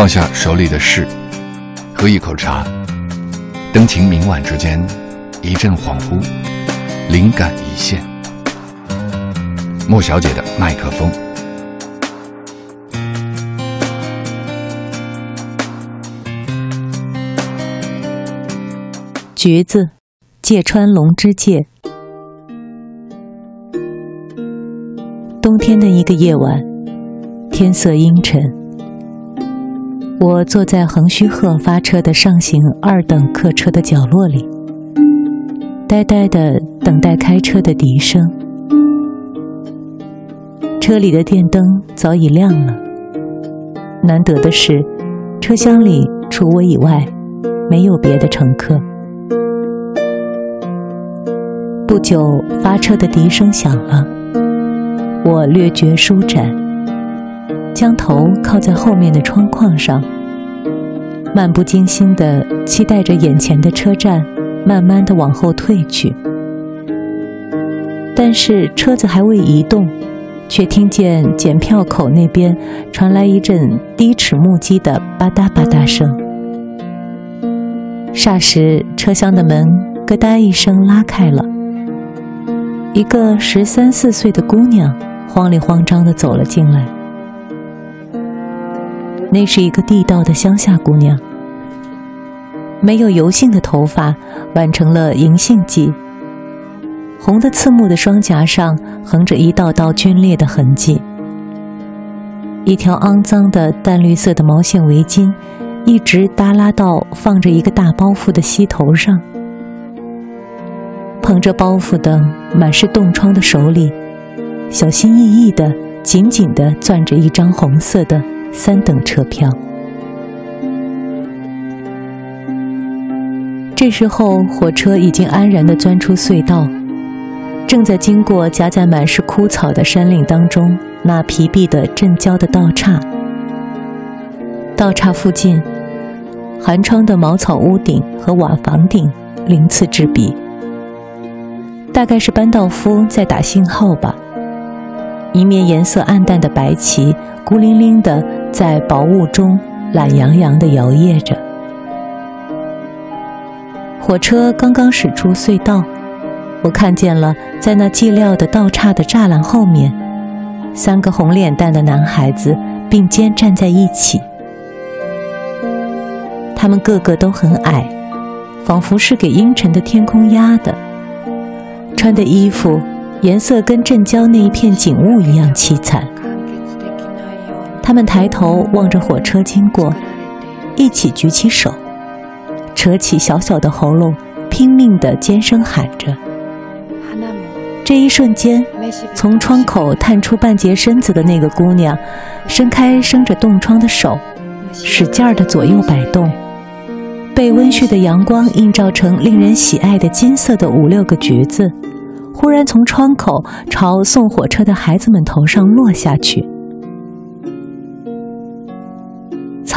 放下手里的事，喝一口茶，灯情明晚之间，一阵恍惚，灵感一现。莫小姐的麦克风。橘子，芥川龙之介。冬天的一个夜晚，天色阴沉，我坐在横须贺发车的上行二等客车的角落里，呆呆的等待开车的笛声。车里的电灯早已亮了，难得的是，车厢里除我以外，没有别的乘客。不久，发车的笛声响了。我略觉舒展，将头靠在后面的窗框上，漫不经心地期待着眼前的车站慢慢地往后退去。但是车子还未移动，却听见检票口那边传来一阵低齿木屐的吧嗒吧嗒声。霎时，车厢的门咯嗒一声拉开了。一个十三四岁的姑娘慌里慌张地走了进来。那是一个地道的乡下姑娘，没有油性的头发挽成了银杏髻，红的刺目的双颊上横着一道道皲裂的痕迹。一条肮脏的淡绿色的毛线围巾一直耷拉到放着一个大包袱的膝头上。捧着包袱的、满是冻疮的手里，小心翼翼地、紧紧地攥着一张红色的三等车票。这时候，火车已经安然地钻出隧道，正在经过夹在满是枯草的山岭当中那疲惫的镇郊的道岔。道岔附近，寒窗的茅草屋顶和瓦房顶鳞次栉比。大概是班道夫在打信号吧。一面颜色暗淡的白旗，孤零零的在薄雾中懒洋洋的摇曳着。火车刚刚驶出隧道，我看见了在那寂寥的道岔的栅栏后面，三个红脸蛋的男孩子并肩站在一起。他们个个都很矮，仿佛是给阴沉的天空压的。穿的衣服颜色跟镇郊那一片景物一样凄惨。他们抬头望着火车经过，一起举起手，扯起小小的喉咙，拼命的尖声喊着。这一瞬间，从窗口探出半截身子的那个姑娘，伸开生着冻疮的手，使劲儿的左右摆动，被温煦的阳光映照成令人喜爱的金色的五六个橘子。忽然从窗口朝送火车的孩子们头上落下去，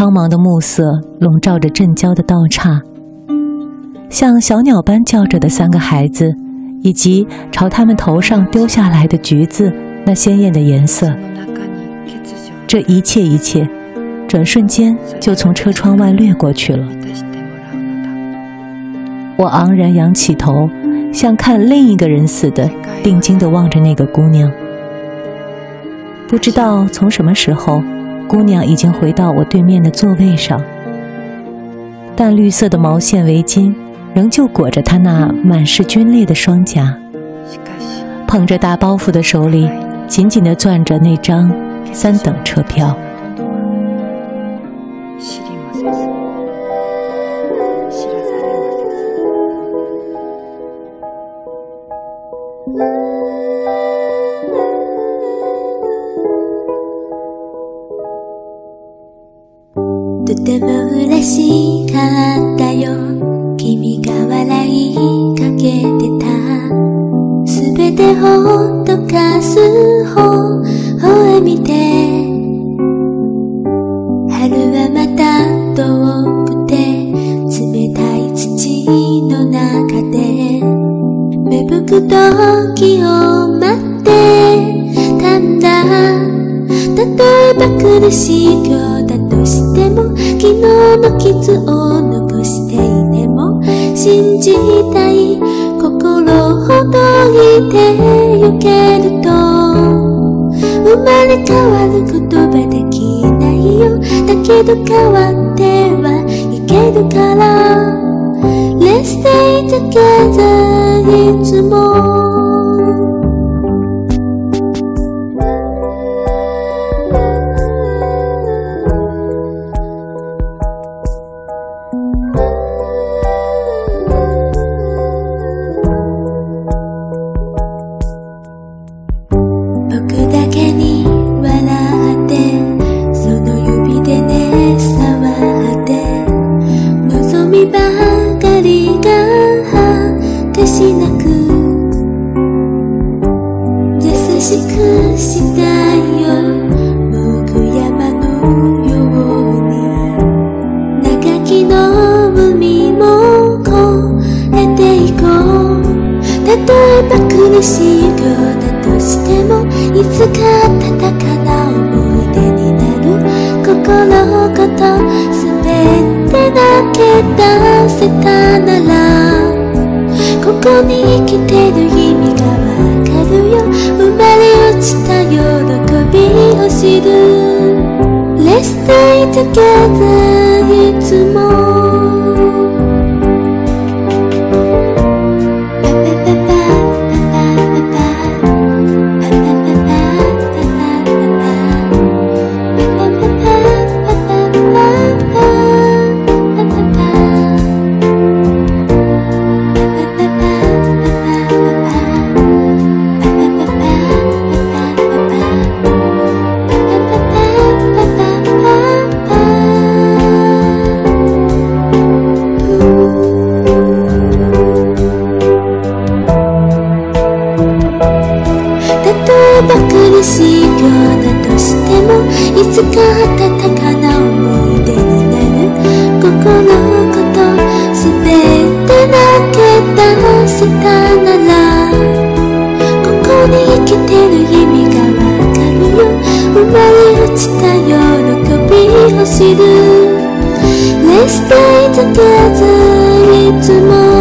苍茫的暮色笼罩着镇郊的道岔，像小鸟般叫着的三个孩子，以及朝他们头上丢下来的橘子，那鲜艳的颜色，这一切一切，转瞬间就从车窗外掠过去了。我昂然仰起头。像看另一个人似的，定睛地望着那个姑娘。不知道从什么时候，姑娘已经回到我对面的座位上。淡绿色的毛线围巾仍旧裹着她那满是皲裂的双颊，捧着大包袱的手里紧紧地攥着那张三等车票。ても嬉しかったよ。君が笑いかけてた。すべてほっとかす方を見て。春はまた遠くて冷たい土の中で。芽吹く時を待って。たんだ。例えば苦しい今日。としてもつを残していても信じたい心ほどいてゆけると生まれ変わる言葉できないよ。だけど変わってはいけるから。Let's stay together いつも。しくしたよ。僕山のように長きの海も越えていこう。例えば苦しいようだとしてもいつか戦な思い出になる。心ごと全て投げ出せたなら。ここに生きてる意味がわかるよ。生まれ落ちた喜びを知る。Let's stay together いつもいつか温かな思い出になる。心ごと全て投げ出せたならここに生きてる意味がわかる。よ生まれ落ちた喜びを知る。Let's stay together いつも。